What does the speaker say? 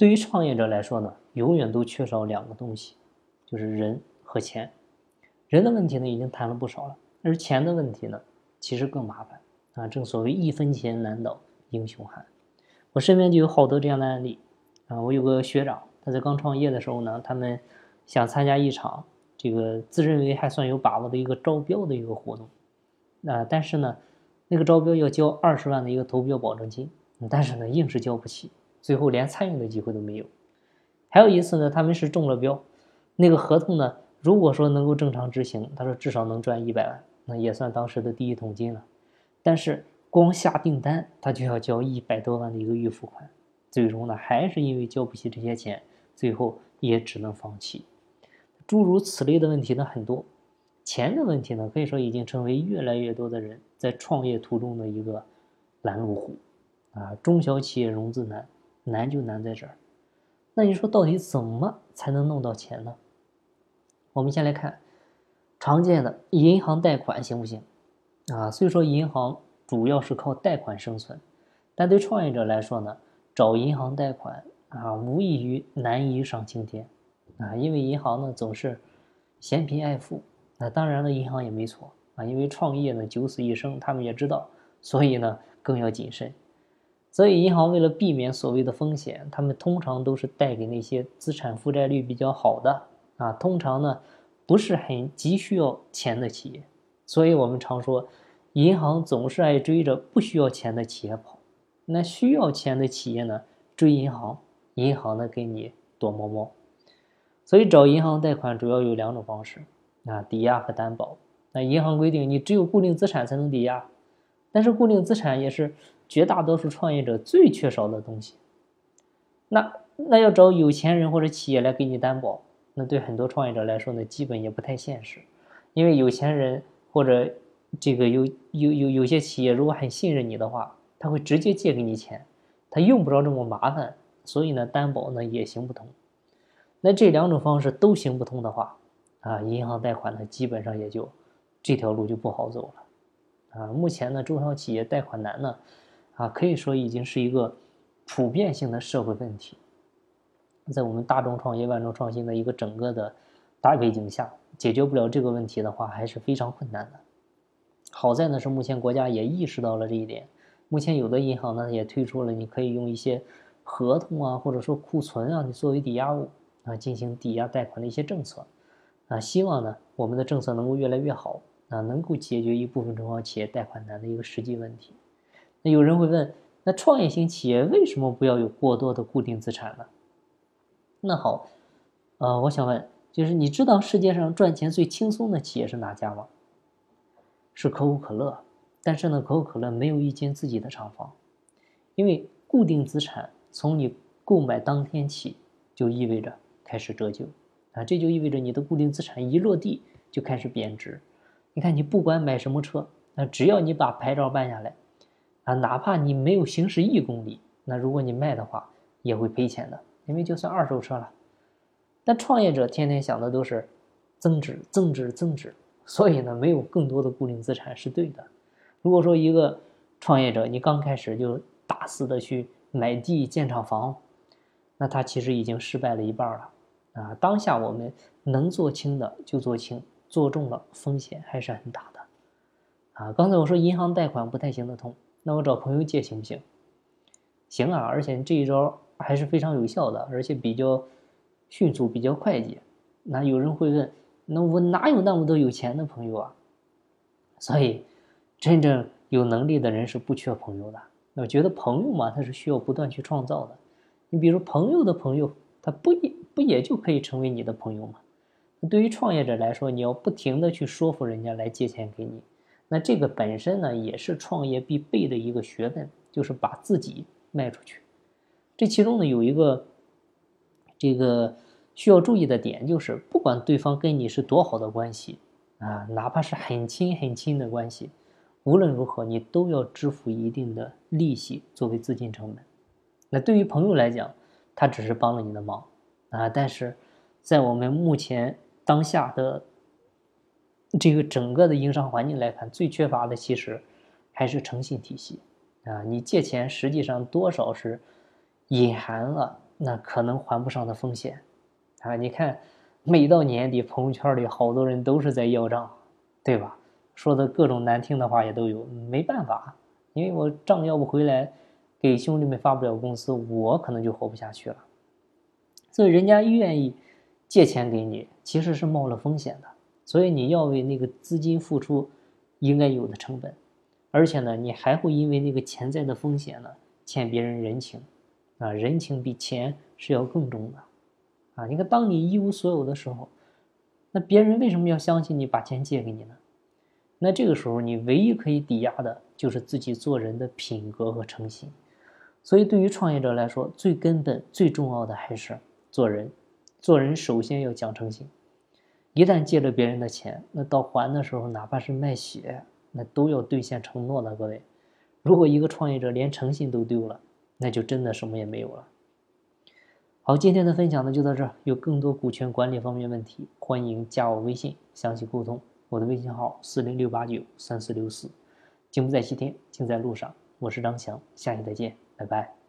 对于创业者来说呢，永远都缺少两个东西，就是人和钱。人的问题呢，已经谈了不少了，而钱的问题呢，其实更麻烦啊。正所谓一分钱难倒英雄汉，我身边就有好多这样的案例啊。我有个学长，他在刚创业的时候呢，他们想参加一场这个自认为还算有把握的一个招标的一个活动，那但是呢，那个招标要交二十万的一个投标保证金，但是呢，硬是交不起，最后连参与的机会都没有。还有一次呢，他们是中了标，那个合同呢。如果说能够正常执行，他说至少能赚一百万，那也算当时的第一桶金了。但是光下订单，他就要交一百多万的一个预付款，最终呢还是因为交不起这些钱，最后也只能放弃。诸如此类的问题呢很多，钱的问题呢可以说已经成为越来越多的人在创业途中的一个拦路虎啊！中小企业融资难，难就难在这儿。那你说到底怎么才能弄到钱呢？我们先来看常见的银行贷款行不行？啊，虽说银行主要是靠贷款生存，但对创业者来说呢，找银行贷款啊，无异于难于上青天啊，因为银行呢总是嫌贫爱富。那当然了，银行也没错啊，因为创业呢九死一生，他们也知道，所以呢更要谨慎。所以银行为了避免所谓的风险，他们通常都是贷给那些资产负债率比较好的。啊，通常呢不是很急需要钱的企业，所以我们常说，银行总是爱追着不需要钱的企业跑。那需要钱的企业呢，追银行，银行呢给你躲猫猫。所以找银行贷款主要有两种方式啊，抵押和担保。那银行规定你只有固定资产才能抵押，但是固定资产也是绝大多数创业者最缺少的东西。那那要找有钱人或者企业来给你担保。那对很多创业者来说呢，基本也不太现实，因为有钱人或者这个有有有有些企业如果很信任你的话，他会直接借给你钱，他用不着这么麻烦，所以呢，担保呢也行不通。那这两种方式都行不通的话，啊，银行贷款呢基本上也就这条路就不好走了，啊，目前呢中小企业贷款难呢，啊，可以说已经是一个普遍性的社会问题。在我们大众创业、万众创新的一个整个的大背景下，解决不了这个问题的话，还是非常困难的。好在呢，是目前国家也意识到了这一点。目前有的银行呢，也推出了你可以用一些合同啊，或者说库存啊，你作为抵押物啊，进行抵押贷款的一些政策啊。希望呢，我们的政策能够越来越好啊，能够解决一部分中小企业贷款难的一个实际问题。那有人会问，那创业型企业为什么不要有过多的固定资产呢？那好，呃，我想问，就是你知道世界上赚钱最轻松的企业是哪家吗？是可口可乐。但是呢，可口可乐没有一间自己的厂房，因为固定资产从你购买当天起就意味着开始折旧啊，这就意味着你的固定资产一落地就开始贬值。你看，你不管买什么车，那只要你把牌照办下来啊，哪怕你没有行驶一公里，那如果你卖的话，也会赔钱的。因为就算二手车了，但创业者天天想的都是增值、增值、增值，所以呢，没有更多的固定资产是对的。如果说一个创业者你刚开始就大肆的去买地建厂房，那他其实已经失败了一半了啊！当下我们能做轻的就做轻，做重了风险还是很大的啊！刚才我说银行贷款不太行得通，那我找朋友借行不行？行啊，而且这一招。还是非常有效的，而且比较迅速，比较快捷。那有人会问，那我哪有那么多有钱的朋友啊？所以，真正有能力的人是不缺朋友的。我觉得朋友嘛，他是需要不断去创造的。你比如朋友的朋友，他不也不也就可以成为你的朋友吗？对于创业者来说，你要不停的去说服人家来借钱给你，那这个本身呢，也是创业必备的一个学问，就是把自己卖出去。这其中呢有一个这个需要注意的点，就是不管对方跟你是多好的关系啊，哪怕是很亲很亲的关系，无论如何你都要支付一定的利息作为资金成本。那对于朋友来讲，他只是帮了你的忙啊，但是在我们目前当下的这个整个的营商环境来看，最缺乏的其实还是诚信体系啊。你借钱实际上多少是。隐含了那可能还不上的风险啊！你看，每到年底，朋友圈里好多人都是在要账，对吧？说的各种难听的话也都有，没办法，因为我账要不回来，给兄弟们发不了工资，我可能就活不下去了。所以人家愿意借钱给你，其实是冒了风险的，所以你要为那个资金付出应该有的成本，而且呢，你还会因为那个潜在的风险呢，欠别人人情，啊，人情比钱是要更重的，啊，你看，当你一无所有的时候，那别人为什么要相信你把钱借给你呢？那这个时候，你唯一可以抵押的就是自己做人的品格和诚信。所以，对于创业者来说，最根本、最重要的还是做人。做人首先要讲诚信。一旦借了别人的钱，那到还的时候，哪怕是卖血，那都要兑现承诺的。各位，如果一个创业者连诚信都丢了，那就真的什么也没有了。好，今天的分享呢就到这儿。有更多股权管理方面问题，欢迎加我微信详细沟通。我的微信号四零六八九三四六四，金不在西天，金在路上。我是张翔，下期再见，拜拜。